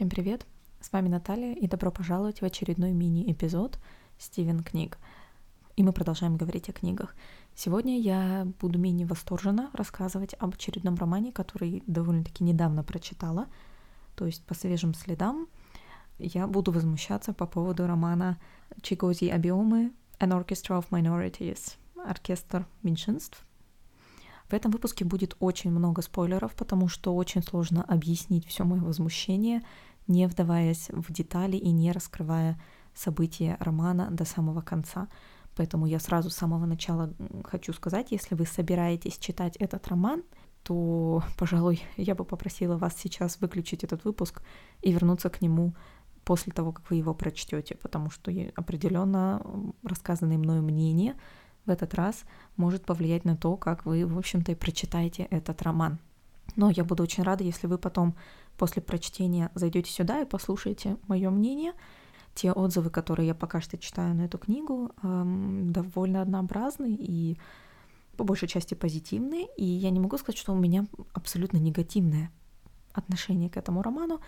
Всем привет! С вами Наталья, и добро пожаловать в очередной мини-эпизод Стивен Книг. И мы продолжаем говорить о книгах. Сегодня я буду менее восторженно рассказывать об очередном романе, который довольно-таки недавно прочитала. То есть по свежим следам я буду возмущаться по поводу романа Чигози Абиомы An Orchestra of Minorities Оркестр меньшинств. В этом выпуске будет очень много спойлеров, потому что очень сложно объяснить все мое возмущение — не вдаваясь в детали и не раскрывая события романа до самого конца. Поэтому я сразу с самого начала хочу сказать, если вы собираетесь читать этот роман, то, пожалуй, я бы попросила вас сейчас выключить этот выпуск и вернуться к нему после того, как вы его прочтете, потому что определенно рассказанное мною мнение в этот раз может повлиять на то, как вы, в общем-то, и прочитаете этот роман. Но я буду очень рада, если вы потом после прочтения зайдете сюда и послушаете мое мнение. Те отзывы, которые я пока что читаю на эту книгу, эм, довольно однообразны и по большей части позитивные. И я не могу сказать, что у меня абсолютно негативное отношение к этому роману,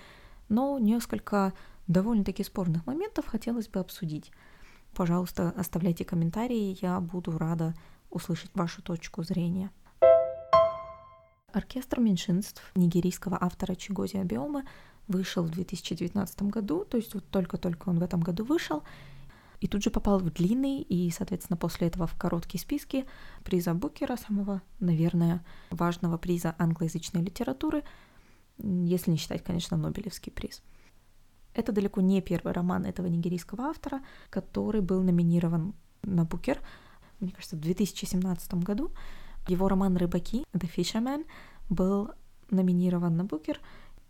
но несколько довольно-таки спорных моментов хотелось бы обсудить. Пожалуйста, оставляйте комментарии, я буду рада услышать вашу точку зрения. Оркестр меньшинств нигерийского автора Чигози Абиома вышел в 2019 году, то есть вот только-только он в этом году вышел, и тут же попал в длинный и, соответственно, после этого в короткие списки приза Букера, самого, наверное, важного приза англоязычной литературы, если не считать, конечно, Нобелевский приз. Это далеко не первый роман этого нигерийского автора, который был номинирован на Букер, мне кажется, в 2017 году. Его роман «Рыбаки» «The Fisherman» был номинирован на Букер,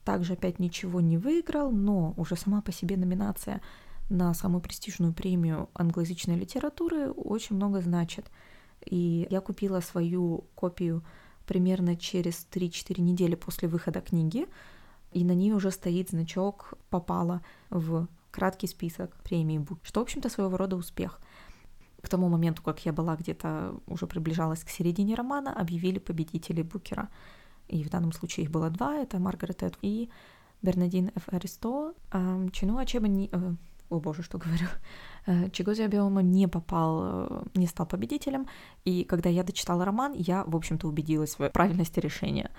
также опять ничего не выиграл, но уже сама по себе номинация на самую престижную премию англоязычной литературы очень много значит. И я купила свою копию примерно через 3-4 недели после выхода книги, и на ней уже стоит значок «Попала в краткий список премии Бук», что, в общем-то, своего рода успех — к тому моменту, как я была где-то уже приближалась к середине романа, объявили победителей Букера. И в данном случае их было два, это Маргарет Эд и Бернадин Ф. Аристо. Чину Ачеба не... Э, о боже, что говорю. Э, Чигози Абиома не попал, э, не стал победителем, и когда я дочитала роман, я, в общем-то, убедилась в правильности решения.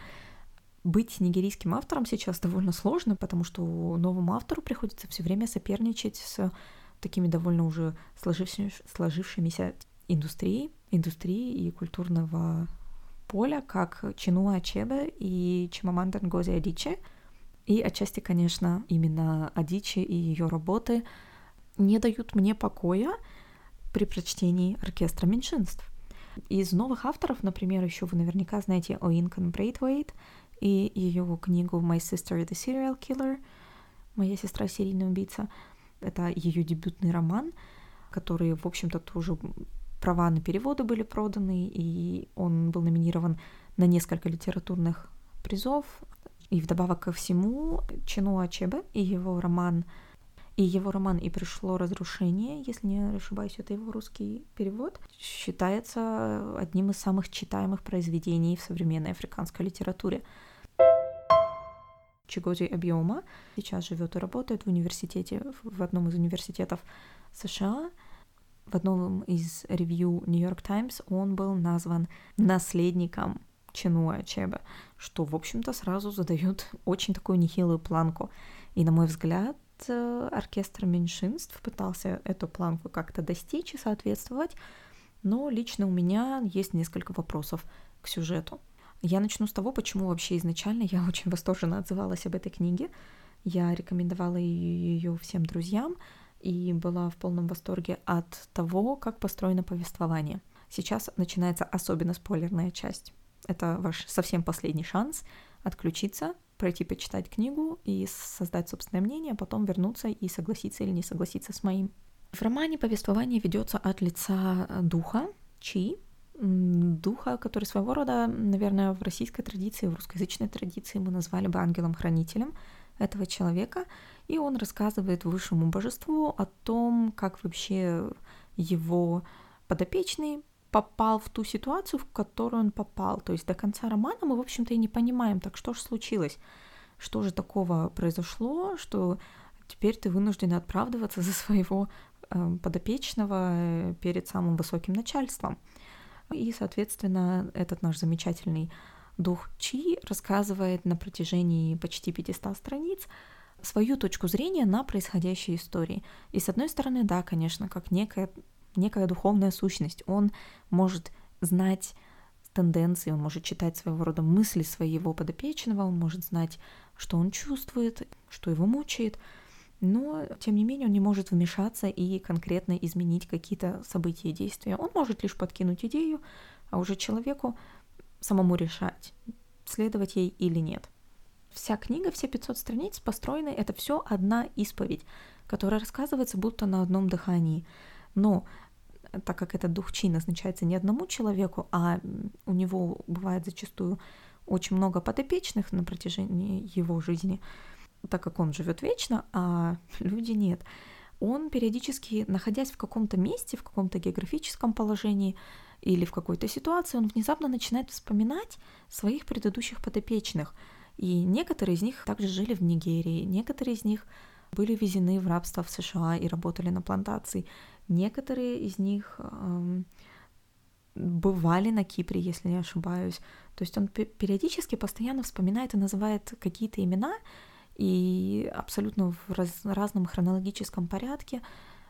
Быть нигерийским автором сейчас довольно сложно, потому что новому автору приходится все время соперничать с такими довольно уже сложившимися, сложившимися индустрией, индустрии и культурного поля, как Чинуа Ачебе и Чимаманда Ngozi Адичи. И отчасти, конечно, именно Адичи и ее работы не дают мне покоя при прочтении оркестра меньшинств. Из новых авторов, например, еще вы наверняка знаете Оинкан Брейтвейт и ее книгу My Sister the Serial Killer, моя сестра серийный убийца — это ее дебютный роман, который, в общем-то, тоже права на переводы были проданы, и он был номинирован на несколько литературных призов. И вдобавок ко всему, Чинуа Чебе и его роман и его роман «И пришло разрушение», если не ошибаюсь, это его русский перевод, считается одним из самых читаемых произведений в современной африканской литературе. Чигози Объема. Сейчас живет и работает в университете, в одном из университетов США. В одном из ревью New York Times он был назван наследником Чинуа Ачебе, что, в общем-то, сразу задает очень такую нехилую планку. И, на мой взгляд, э, оркестр меньшинств пытался эту планку как-то достичь и соответствовать, но лично у меня есть несколько вопросов к сюжету. Я начну с того, почему вообще изначально я очень восторженно отзывалась об этой книге. Я рекомендовала ее всем друзьям и была в полном восторге от того, как построено повествование. Сейчас начинается особенно спойлерная часть. Это ваш совсем последний шанс отключиться, пройти почитать книгу и создать собственное мнение, а потом вернуться и согласиться или не согласиться с моим. В романе повествование ведется от лица духа Чи, духа, который своего рода, наверное, в российской традиции, в русскоязычной традиции мы назвали бы ангелом-хранителем этого человека, и он рассказывает высшему божеству о том, как вообще его подопечный попал в ту ситуацию, в которую он попал. То есть до конца романа мы, в общем-то, и не понимаем, так что же случилось. что же такого произошло, что теперь ты вынужден оправдываться за своего э, подопечного перед самым высоким начальством. И, соответственно, этот наш замечательный дух Чи рассказывает на протяжении почти 500 страниц свою точку зрения на происходящие истории. И с одной стороны, да, конечно, как некая, некая духовная сущность, он может знать тенденции, он может читать своего рода мысли своего подопечного, он может знать, что он чувствует, что его мучает, но, тем не менее, он не может вмешаться и конкретно изменить какие-то события и действия. Он может лишь подкинуть идею, а уже человеку самому решать, следовать ей или нет. Вся книга, все 500 страниц построены, это все одна исповедь, которая рассказывается будто на одном дыхании. Но так как этот дух чи назначается не одному человеку, а у него бывает зачастую очень много подопечных на протяжении его жизни, так как он живет вечно, а люди нет, он периодически, находясь в каком-то месте, в каком-то географическом положении или в какой-то ситуации, он внезапно начинает вспоминать своих предыдущих подопечных. И некоторые из них также жили в Нигерии, некоторые из них были везены в рабство в США и работали на плантации. Некоторые из них эм, бывали на Кипре, если не ошибаюсь. То есть он периодически постоянно вспоминает и называет какие-то имена, и абсолютно в раз, разном хронологическом порядке,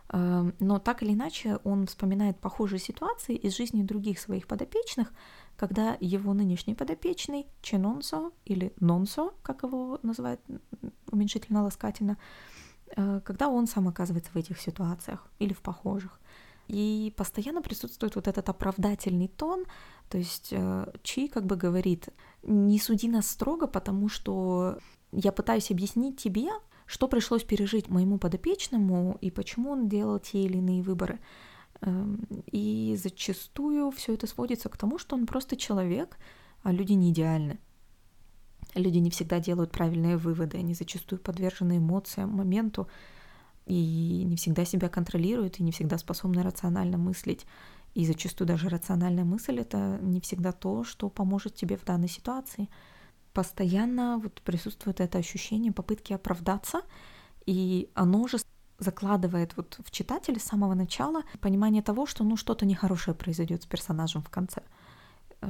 эм, но так или иначе он вспоминает похожие ситуации из жизни других своих подопечных, когда его нынешний подопечный Ченонсо или Нонсо, как его называют уменьшительно-ласкательно, э, когда он сам оказывается в этих ситуациях или в похожих. И постоянно присутствует вот этот оправдательный тон, то есть э, Чи как бы говорит, не суди нас строго, потому что я пытаюсь объяснить тебе, что пришлось пережить моему подопечному и почему он делал те или иные выборы. Эм, и зачастую все это сводится к тому, что он просто человек, а люди не идеальны. Люди не всегда делают правильные выводы, они зачастую подвержены эмоциям, моменту, и не всегда себя контролируют, и не всегда способны рационально мыслить. И зачастую даже рациональная мысль — это не всегда то, что поможет тебе в данной ситуации — постоянно вот присутствует это ощущение попытки оправдаться, и оно же закладывает вот в читателя с самого начала понимание того, что ну что-то нехорошее произойдет с персонажем в конце.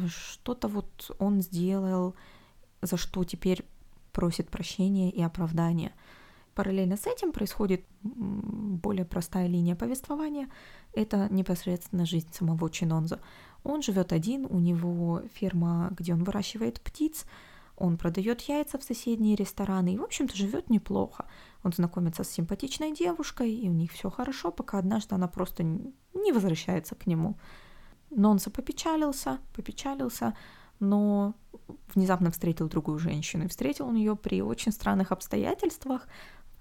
Что-то вот он сделал, за что теперь просит прощения и оправдания. Параллельно с этим происходит более простая линия повествования. Это непосредственно жизнь самого Чинонза. Он живет один, у него ферма, где он выращивает птиц, он продает яйца в соседние рестораны и, в общем-то, живет неплохо. Он знакомится с симпатичной девушкой, и у них все хорошо, пока однажды она просто не возвращается к нему. Но он попечалился, попечалился, но внезапно встретил другую женщину. И встретил он ее при очень странных обстоятельствах.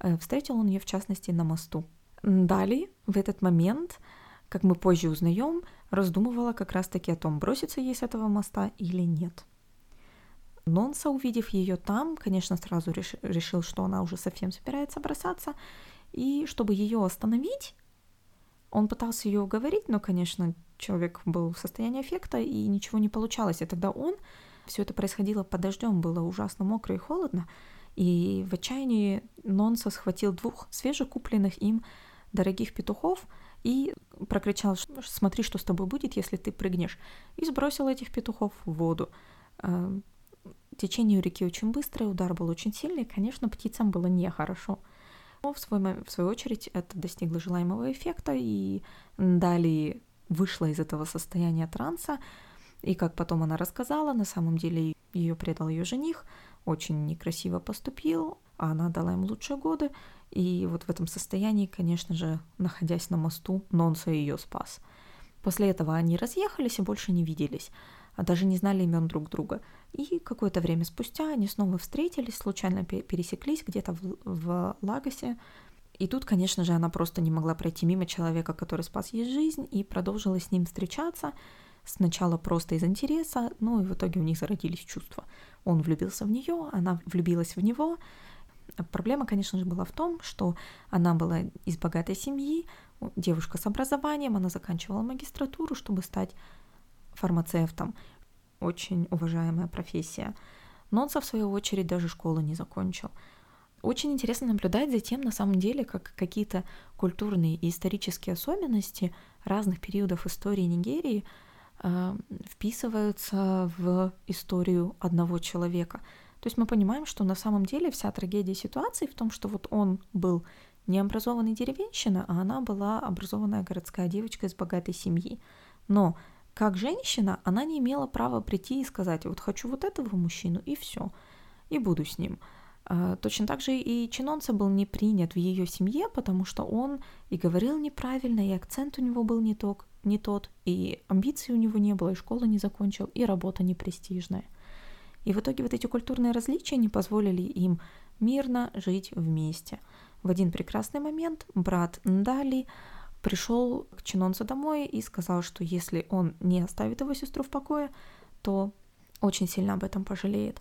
Э, встретил он ее, в частности, на мосту. Далее, в этот момент, как мы позже узнаем, раздумывала как раз-таки о том, броситься ей с этого моста или нет. Нонса, увидев ее там, конечно, сразу реш... решил, что она уже совсем собирается бросаться, и чтобы ее остановить, он пытался ее уговорить, но, конечно, человек был в состоянии эффекта, и ничего не получалось. И тогда он, все это происходило под дождем, было ужасно мокро и холодно, и в отчаянии Нонса схватил двух свежекупленных им дорогих петухов и прокричал, смотри, что с тобой будет, если ты прыгнешь, и сбросил этих петухов в воду. Течение реки очень быстрое, удар был очень сильный, конечно, птицам было нехорошо. Но в, свой, в свою очередь это достигло желаемого эффекта, и далее вышла из этого состояния транса, и как потом она рассказала, на самом деле ее предал ее жених, очень некрасиво поступил, а она дала им лучшие годы, и вот в этом состоянии, конечно же, находясь на мосту, Нонса ее спас. После этого они разъехались и больше не виделись а даже не знали имен друг друга. И какое-то время спустя они снова встретились, случайно пересеклись где-то в, в Лагосе. И тут, конечно же, она просто не могла пройти мимо человека, который спас ей жизнь, и продолжила с ним встречаться. Сначала просто из интереса, ну и в итоге у них зародились чувства. Он влюбился в нее, она влюбилась в него. Проблема, конечно же, была в том, что она была из богатой семьи, девушка с образованием, она заканчивала магистратуру, чтобы стать фармацевтом. Очень уважаемая профессия. Нонса, в свою очередь, даже школу не закончил. Очень интересно наблюдать за тем, на самом деле, как какие-то культурные и исторические особенности разных периодов истории Нигерии э, вписываются в историю одного человека. То есть мы понимаем, что на самом деле вся трагедия ситуации в том, что вот он был необразованный деревенщина, а она была образованная городская девочка из богатой семьи. Но как женщина она не имела права прийти и сказать, вот хочу вот этого мужчину, и все, и буду с ним. А, точно так же и Чинонца был не принят в ее семье, потому что он и говорил неправильно, и акцент у него был не тот, не тот, и амбиций у него не было, и школу не закончил, и работа непрестижная. И в итоге вот эти культурные различия не позволили им мирно жить вместе. В один прекрасный момент брат Ndali пришел к Чинонцу домой и сказал, что если он не оставит его сестру в покое, то очень сильно об этом пожалеет.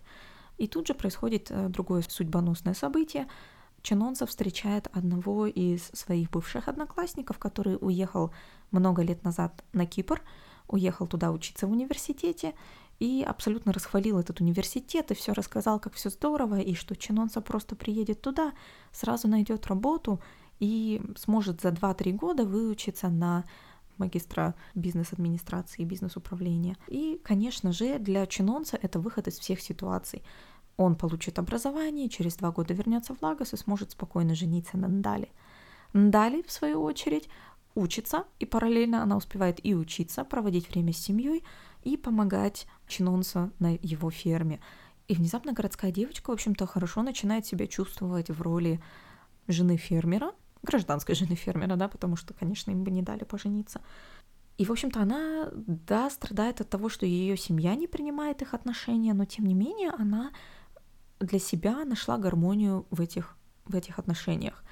И тут же происходит э, другое судьбоносное событие. Чинонца встречает одного из своих бывших одноклассников, который уехал много лет назад на Кипр, уехал туда учиться в университете и абсолютно расхвалил этот университет и все рассказал, как все здорово, и что Чинонца просто приедет туда, сразу найдет работу и сможет за 2-3 года выучиться на магистра бизнес-администрации и бизнес-управления. И, конечно же, для чинонца это выход из всех ситуаций. Он получит образование, через два года вернется в Лагос и сможет спокойно жениться на Ндали. Ндали, в свою очередь, учится, и параллельно она успевает и учиться, проводить время с семьей и помогать чинонцу на его ферме. И внезапно городская девочка, в общем-то, хорошо начинает себя чувствовать в роли жены фермера, гражданской жены фермера, да, потому что, конечно, им бы не дали пожениться. И, в общем-то, она, да, страдает от того, что ее семья не принимает их отношения, но, тем не менее, она для себя нашла гармонию в этих, в этих отношениях.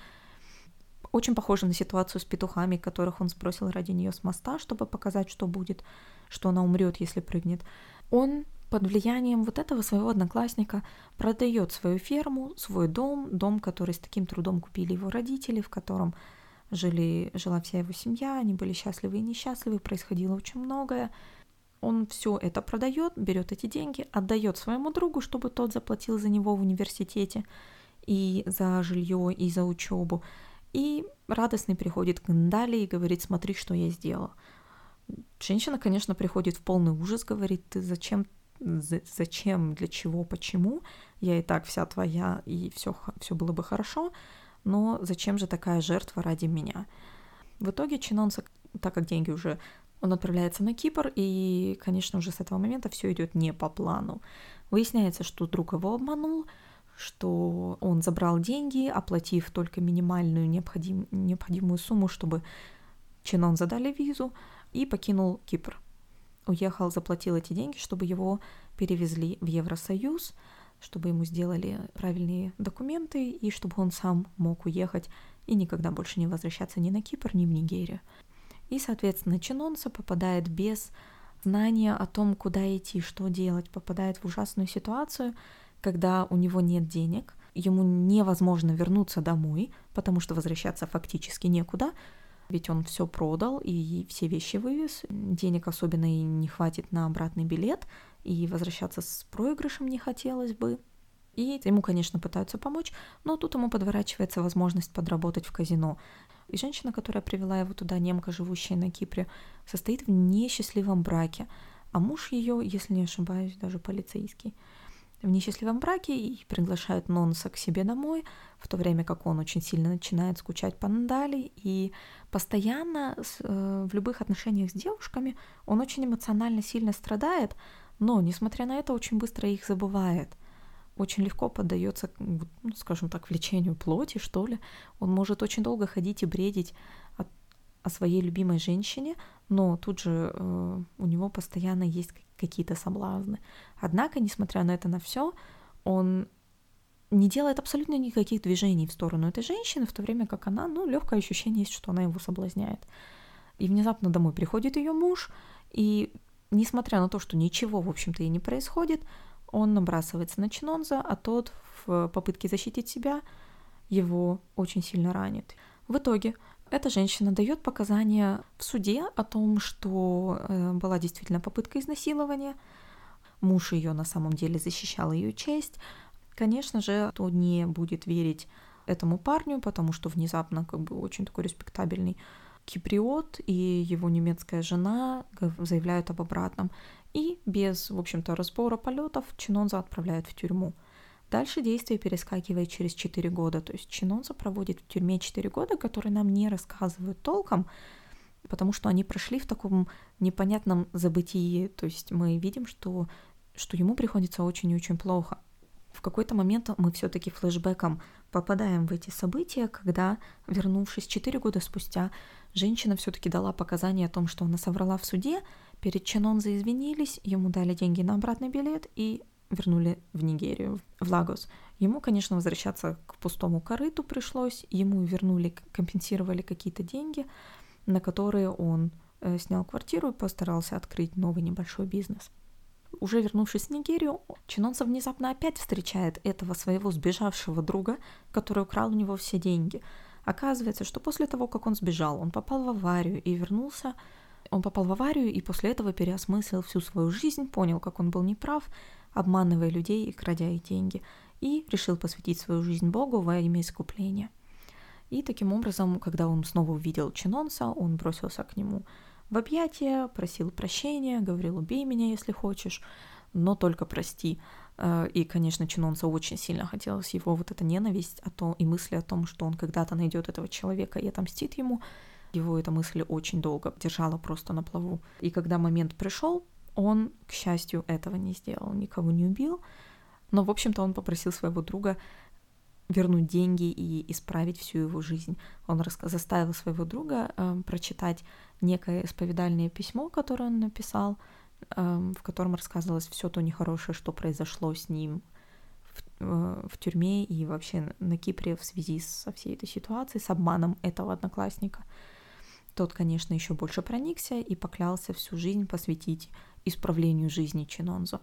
Очень похоже на ситуацию с петухами, которых он сбросил ради нее с моста, чтобы показать, что будет, что она умрет, если прыгнет. Он под влиянием вот этого своего одноклассника продает свою ферму, свой дом, дом, который с таким трудом купили его родители, в котором жили, жила вся его семья, они были счастливы и несчастливы, происходило очень многое. Он все это продает, берет эти деньги, отдает своему другу, чтобы тот заплатил за него в университете и за жилье, и за учебу. И радостный приходит к Ндали и говорит, смотри, что я сделал. Женщина, конечно, приходит в полный ужас, говорит, ты зачем зачем, для чего, почему. Я и так вся твоя, и все, все было бы хорошо, но зачем же такая жертва ради меня? В итоге Чинонса, так как деньги уже он отправляется на Кипр, и, конечно, уже с этого момента все идет не по плану. Выясняется, что друг его обманул, что он забрал деньги, оплатив только минимальную необходим, необходимую сумму, чтобы Чинон задали визу, и покинул Кипр уехал, заплатил эти деньги, чтобы его перевезли в Евросоюз, чтобы ему сделали правильные документы и чтобы он сам мог уехать и никогда больше не возвращаться ни на Кипр, ни в Нигерию. И, соответственно, Чинонса попадает без знания о том, куда идти, что делать, попадает в ужасную ситуацию, когда у него нет денег, ему невозможно вернуться домой, потому что возвращаться фактически некуда, ведь он все продал и все вещи вывез. Денег особенно и не хватит на обратный билет, и возвращаться с проигрышем не хотелось бы. И ему, конечно, пытаются помочь, но тут ему подворачивается возможность подработать в казино. И женщина, которая привела его туда, немка, живущая на Кипре, состоит в несчастливом браке, а муж ее, если не ошибаюсь, даже полицейский в несчастливом браке и приглашают Нонса к себе домой, в то время как он очень сильно начинает скучать по Нандали и постоянно э, в любых отношениях с девушками он очень эмоционально сильно страдает, но, несмотря на это, очень быстро их забывает. Очень легко поддается, ну, скажем так, влечению плоти, что ли. Он может очень долго ходить и бредить от, о своей любимой женщине, но тут же э, постоянно есть какие-то соблазны. Однако, несмотря на это на все, он не делает абсолютно никаких движений в сторону этой женщины, в то время как она, ну, легкое ощущение есть, что она его соблазняет. И внезапно домой приходит ее муж, и несмотря на то, что ничего, в общем-то, и не происходит, он набрасывается на Чинонза, а тот в попытке защитить себя его очень сильно ранит. В итоге эта женщина дает показания в суде о том, что э, была действительно попытка изнасилования. муж ее на самом деле защищал ее честь. Конечно же, то не будет верить этому парню, потому что внезапно как бы очень такой респектабельный киприот и его немецкая жена заявляют об обратном. И без, в общем-то, разбора полетов Чинонза отправляют в тюрьму. Дальше действие перескакивает через 4 года, то есть Чинонза проводит в тюрьме 4 года, которые нам не рассказывают толком, потому что они прошли в таком непонятном забытии, то есть мы видим, что, что ему приходится очень и очень плохо. В какой-то момент мы все-таки флешбеком попадаем в эти события, когда, вернувшись 4 года спустя, женщина все-таки дала показания о том, что она соврала в суде, перед Чинонзо извинились, ему дали деньги на обратный билет и вернули в Нигерию, в Лагос. Ему, конечно, возвращаться к пустому корыту пришлось, ему вернули, компенсировали какие-то деньги, на которые он э, снял квартиру и постарался открыть новый небольшой бизнес. Уже вернувшись в Нигерию, Чинонцев внезапно опять встречает этого своего сбежавшего друга, который украл у него все деньги. Оказывается, что после того, как он сбежал, он попал в аварию и вернулся он попал в аварию и после этого переосмыслил всю свою жизнь, понял, как он был неправ, обманывая людей и крадя их деньги, и решил посвятить свою жизнь Богу во имя искупления. И таким образом, когда он снова увидел Чинонса, он бросился к нему в объятия, просил прощения, говорил «убей меня, если хочешь», но только прости. Э, и, конечно, Чинонса очень сильно хотелось его вот эта ненависть о том, и мысли о том, что он когда-то найдет этого человека и отомстит ему, его эта мысль очень долго держала просто на плаву. И когда момент пришел, он, к счастью, этого не сделал, никого не убил. Но, в общем-то, он попросил своего друга вернуть деньги и исправить всю его жизнь. Он заставил своего друга э, прочитать некое исповедальное письмо, которое он написал, э, в котором рассказывалось все то нехорошее, что произошло с ним в, э, в тюрьме и вообще на Кипре в связи со всей этой ситуацией, с обманом этого одноклассника. Тот, конечно, еще больше проникся и поклялся всю жизнь посвятить исправлению жизни Чинонзо.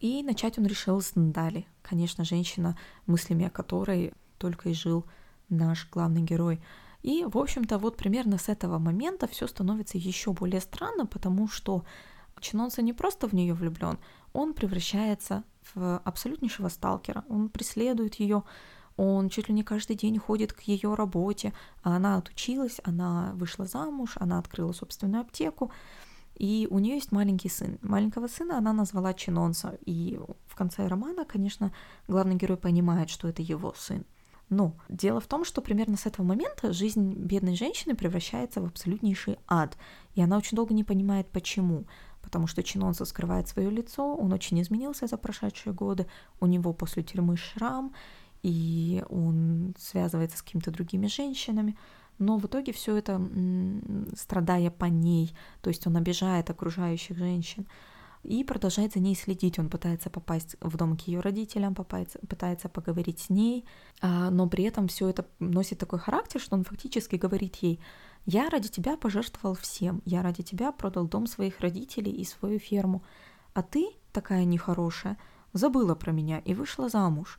И начать он решил с Ндали, конечно, женщина, мыслями о которой только и жил наш главный герой. И, в общем-то, вот примерно с этого момента все становится еще более странно, потому что Чинонса не просто в нее влюблен, он превращается в абсолютнейшего сталкера. Он преследует ее, он чуть ли не каждый день ходит к ее работе, а она отучилась, она вышла замуж, она открыла собственную аптеку, и у нее есть маленький сын. Маленького сына она назвала Чинонса, и в конце романа, конечно, главный герой понимает, что это его сын. Но дело в том, что примерно с этого момента жизнь бедной женщины превращается в абсолютнейший ад, и она очень долго не понимает, почему. Потому что Чинонса скрывает свое лицо, он очень изменился за прошедшие годы, у него после тюрьмы шрам, и он связывается с какими-то другими женщинами, но в итоге все это страдая по ней, то есть он обижает окружающих женщин и продолжает за ней следить. Он пытается попасть в дом к ее родителям, пытается, пытается поговорить с ней, а, но при этом все это носит такой характер, что он фактически говорит ей, я ради тебя пожертвовал всем, я ради тебя продал дом своих родителей и свою ферму, а ты, такая нехорошая, забыла про меня и вышла замуж.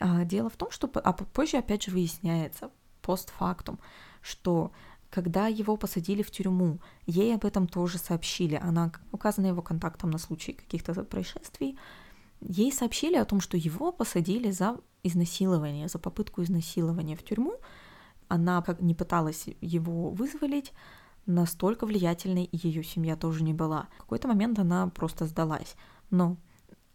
А дело в том, что а позже опять же выясняется постфактум, что когда его посадили в тюрьму, ей об этом тоже сообщили. Она указана его контактом на случай каких-то происшествий. Ей сообщили о том, что его посадили за изнасилование, за попытку изнасилования в тюрьму. Она как не пыталась его вызволить, настолько влиятельной ее семья тоже не была. В какой-то момент она просто сдалась. Но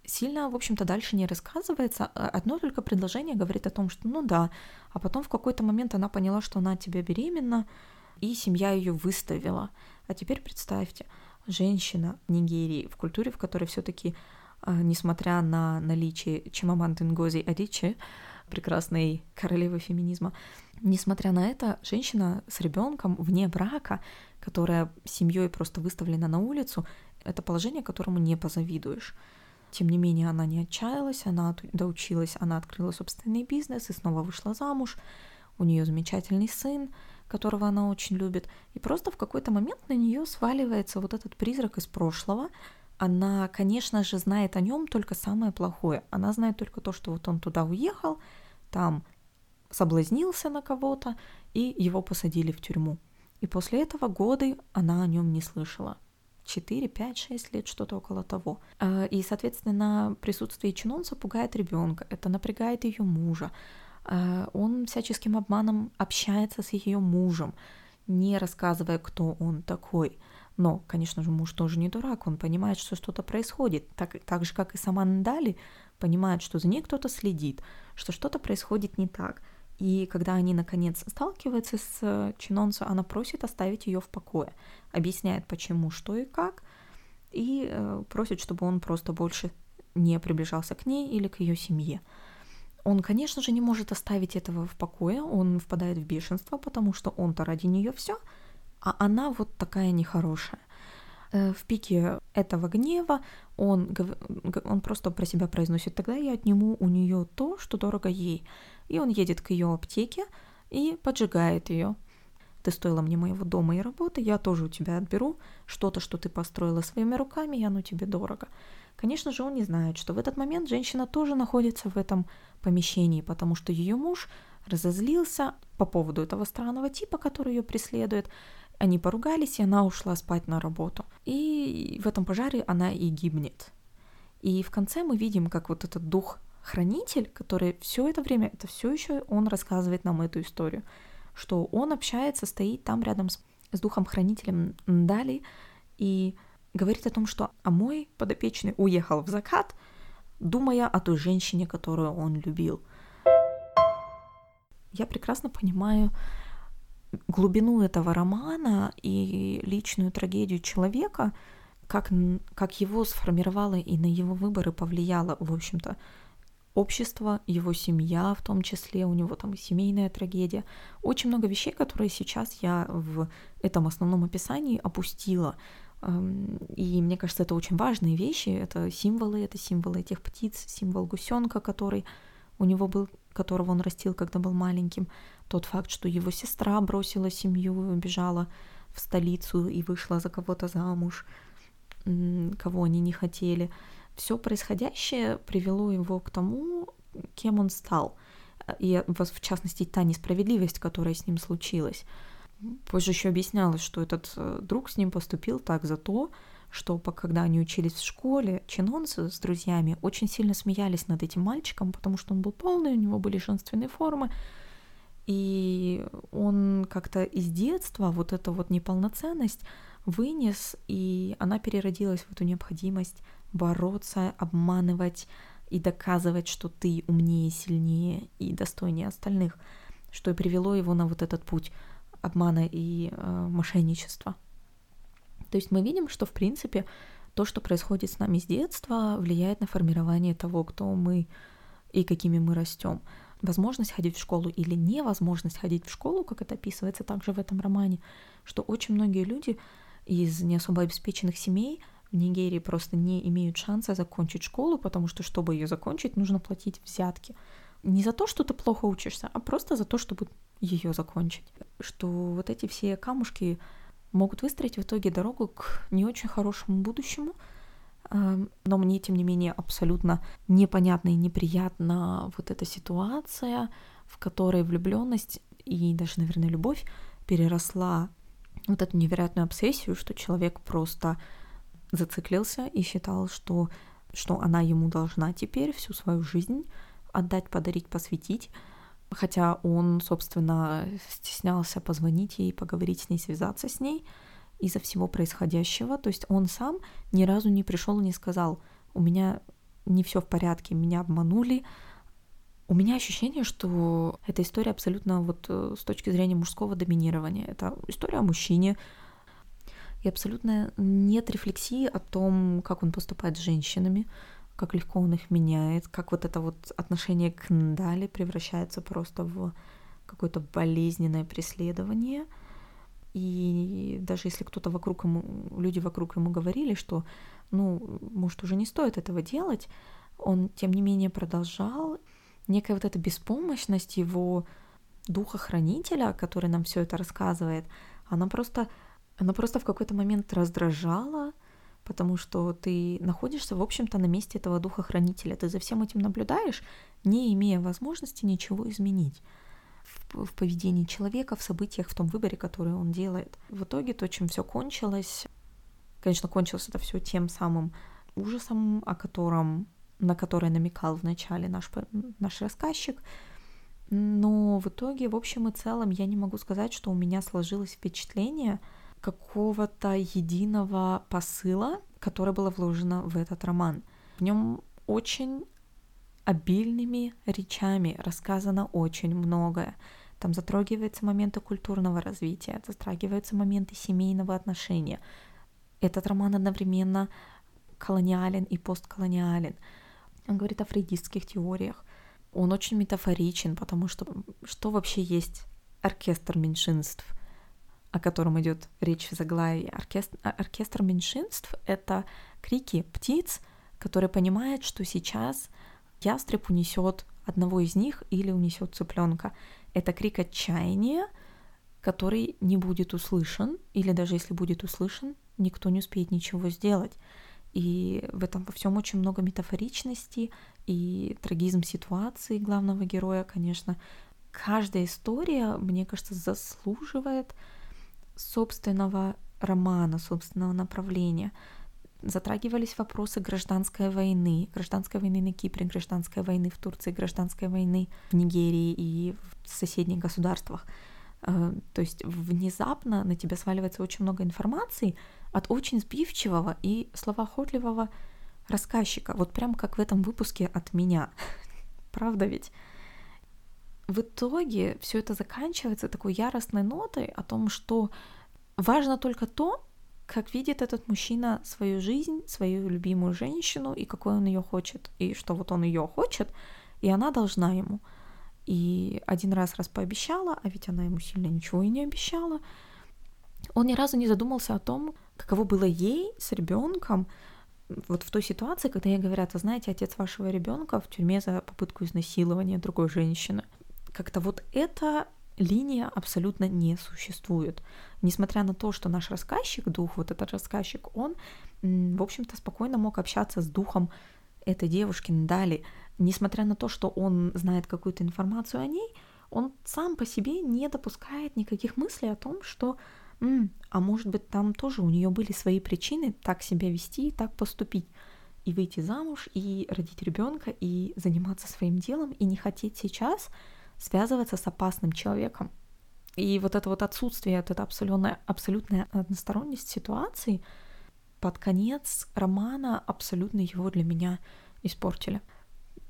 сильно, в общем-то, дальше не рассказывается. А одно только предложение говорит о том, что ну да, а потом в какой-то момент она поняла, что она от тебя беременна, и семья ее выставила. А теперь представьте, женщина Нигерии, в культуре, в которой все-таки, а, несмотря на наличие Чимаманды Нгози Адичи, прекрасной королевы феминизма, несмотря на это, женщина с ребенком вне брака, которая семьей просто выставлена на улицу, это положение, которому не позавидуешь. Тем не менее, она не отчаялась, она доучилась, она открыла собственный бизнес и снова вышла замуж. У нее замечательный сын, которого она очень любит. И просто в какой-то момент на нее сваливается вот этот призрак из прошлого. Она, конечно же, знает о нем только самое плохое. Она знает только то, что вот он туда уехал, там соблазнился на кого-то, и его посадили в тюрьму. И после этого годы она о нем не слышала. 4, 5, 6 лет, что-то около того. Э, и, соответственно, присутствие чинонца пугает ребенка, это напрягает ее мужа. Э, он всяческим обманом общается с ее мужем, не рассказывая, кто он такой. Но, конечно же, муж тоже не дурак, он понимает, что что-то происходит, так, так же, как и сама Нандали понимает, что за ней кто-то следит, что что-то происходит не так. И когда они, наконец, сталкиваются с Чинонцу, она просит оставить ее в покое, объясняет, почему, что и как, и э, просит, чтобы он просто больше не приближался к ней или к ее семье. Он, конечно же, не может оставить этого в покое, он впадает в бешенство, потому что он-то ради нее все, а она вот такая нехорошая. Э, в пике этого гнева он, он просто про себя произносит, тогда я отниму у нее то, что дорого ей. И он едет к ее аптеке и поджигает ее. Ты стоила мне моего дома и работы, я тоже у тебя отберу что-то, что ты построила своими руками, и оно тебе дорого. Конечно же, он не знает, что в этот момент женщина тоже находится в этом помещении, потому что ее муж разозлился по поводу этого странного типа, который ее преследует. Они поругались, и она ушла спать на работу. И в этом пожаре она и гибнет. И в конце мы видим, как вот этот дух хранитель, который все это время, это все еще он рассказывает нам эту историю, что он общается, стоит там рядом с, с духом хранителем Дали и говорит о том, что а мой подопечный уехал в закат, думая о той женщине, которую он любил. Я прекрасно понимаю глубину этого романа и личную трагедию человека, как, как его сформировало и на его выборы повлияло, в общем-то, общество, его семья в том числе, у него там семейная трагедия. Очень много вещей, которые сейчас я в этом основном описании опустила. Эм, и мне кажется, это очень важные вещи. Это символы, это символы этих птиц, символ гусенка, который у него был, которого он растил, когда был маленьким. Тот факт, что его сестра бросила семью, убежала в столицу и вышла за кого-то замуж, кого они не хотели все происходящее привело его к тому, кем он стал. И в частности та несправедливость, которая с ним случилась. Позже еще объяснялось, что этот э, друг с ним поступил так за то, что когда они учились в школе, чинонцы с друзьями очень сильно смеялись над этим мальчиком, потому что он был полный, у него были женственные формы, и он как-то из детства вот эту вот неполноценность вынес, и она переродилась в эту необходимость бороться, обманывать и доказывать, что ты умнее, сильнее и достойнее остальных, что и привело его на вот этот путь обмана и э, мошенничества. То есть мы видим, что в принципе то, что происходит с нами с детства, влияет на формирование того, кто мы и какими мы растем. Возможность ходить в школу или невозможность ходить в школу, как это описывается также в этом романе, что очень многие люди из не особо обеспеченных семей в Нигерии просто не имеют шанса закончить школу, потому что, чтобы ее закончить, нужно платить взятки. Не за то, что ты плохо учишься, а просто за то, чтобы ее закончить. Что вот эти все камушки могут выстроить в итоге дорогу к не очень хорошему будущему, эм, но мне, тем не менее, абсолютно непонятна и неприятна вот эта ситуация, в которой влюбленность и даже, наверное, любовь переросла вот эту невероятную обсессию, что человек просто зациклился и считал, что, что она ему должна теперь всю свою жизнь отдать, подарить, посвятить. Хотя он, собственно, стеснялся позвонить ей, поговорить с ней, связаться с ней из-за всего происходящего. То есть он сам ни разу не пришел и не сказал, у меня не все в порядке, меня обманули. У меня ощущение, что эта история абсолютно вот э, с точки зрения мужского доминирования. Это история о мужчине, и абсолютно нет рефлексии о том, как он поступает с женщинами, как легко он их меняет, как вот это вот отношение к Ндали превращается просто в какое-то болезненное преследование. И даже если кто-то вокруг ему, люди вокруг ему говорили, что, ну, может, уже не стоит этого делать, он, тем не менее, продолжал. Некая вот эта беспомощность его духа-хранителя, который нам все это рассказывает, она просто она просто в какой-то момент раздражала, потому что ты находишься, в общем-то, на месте этого духа-хранителя. Ты за всем этим наблюдаешь, не имея возможности ничего изменить в, поведении человека, в событиях, в том выборе, который он делает. В итоге то, чем все кончилось, Конечно, кончилось это все тем самым ужасом, о котором, на который намекал в начале наш, наш рассказчик. Но в итоге, в общем и целом, я не могу сказать, что у меня сложилось впечатление какого-то единого посыла, которое было вложено в этот роман. В нем очень обильными речами рассказано очень многое. Там затрагиваются моменты культурного развития, затрагиваются моменты семейного отношения. Этот роман одновременно колониален и постколониален. Он говорит о фрейдистских теориях. Он очень метафоричен, потому что что вообще есть оркестр меньшинств, о котором идет речь в заглавии. Оркестр, оркестр меньшинств — это крики птиц, которые понимают, что сейчас ястреб унесет одного из них или унесет цыпленка. Это крик отчаяния, который не будет услышан, или даже если будет услышан, никто не успеет ничего сделать. И в этом во всем очень много метафоричности и трагизм ситуации главного героя, конечно. Каждая история, мне кажется, заслуживает собственного романа, собственного направления. Затрагивались вопросы гражданской войны, гражданской войны на Кипре, гражданской войны в Турции, гражданской войны в Нигерии и в соседних государствах. Э, то есть внезапно на тебя сваливается очень много информации от очень сбивчивого и словоохотливого рассказчика. Вот прям как в этом выпуске от меня. Правда ведь? В итоге все это заканчивается такой яростной нотой о том, что важно только то, как видит этот мужчина свою жизнь, свою любимую женщину и какой он ее хочет, и что вот он ее хочет, и она должна ему. И один раз раз пообещала, а ведь она ему сильно ничего и не обещала. Он ни разу не задумался о том, каково было ей с ребенком вот в той ситуации, когда ей говорят, вы знаете, отец вашего ребенка в тюрьме за попытку изнасилования другой женщины. Как-то вот эта линия абсолютно не существует. Несмотря на то, что наш рассказчик, дух, вот этот рассказчик, он, в общем-то, спокойно мог общаться с духом этой девушки Дали, несмотря на то, что он знает какую-то информацию о ней, он сам по себе не допускает никаких мыслей о том, что М, а может быть там тоже у нее были свои причины так себя вести и так поступить и выйти замуж, и родить ребенка, и заниматься своим делом, и не хотеть сейчас связываться с опасным человеком. И вот это вот отсутствие, вот эта абсолютная, абсолютная односторонность ситуации под конец романа абсолютно его для меня испортили.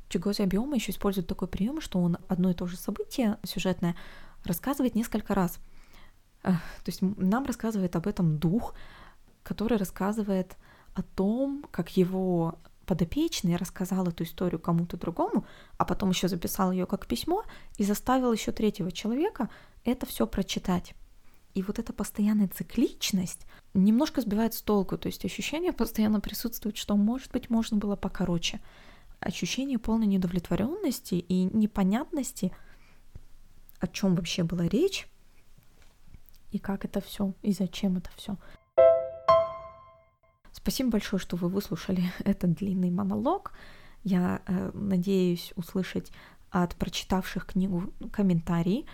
Чигози Абиома еще использует такой прием, что он одно и то же событие сюжетное рассказывает несколько раз. То есть нам рассказывает об этом дух, который рассказывает о том, как его подопечный рассказал эту историю кому-то другому, а потом еще записал ее как письмо и заставил еще третьего человека это все прочитать. И вот эта постоянная цикличность немножко сбивает с толку, то есть ощущение постоянно присутствует, что, может быть, можно было покороче. Ощущение полной недовлетворенности и непонятности, о чем вообще была речь, и как это все, и зачем это все. Спасибо большое, что вы выслушали этот длинный монолог. Я э, надеюсь услышать от прочитавших книгу комментарии.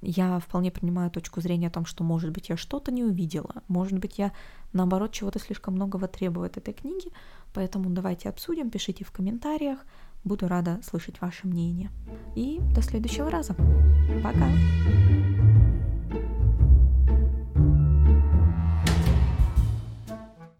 Я вполне принимаю точку зрения о том, что, может быть, я что-то не увидела, может быть, я, наоборот, чего-то слишком многого требую от этой книги, поэтому давайте обсудим, пишите в комментариях, буду рада слышать ваше мнение. И до следующего раза. Пока!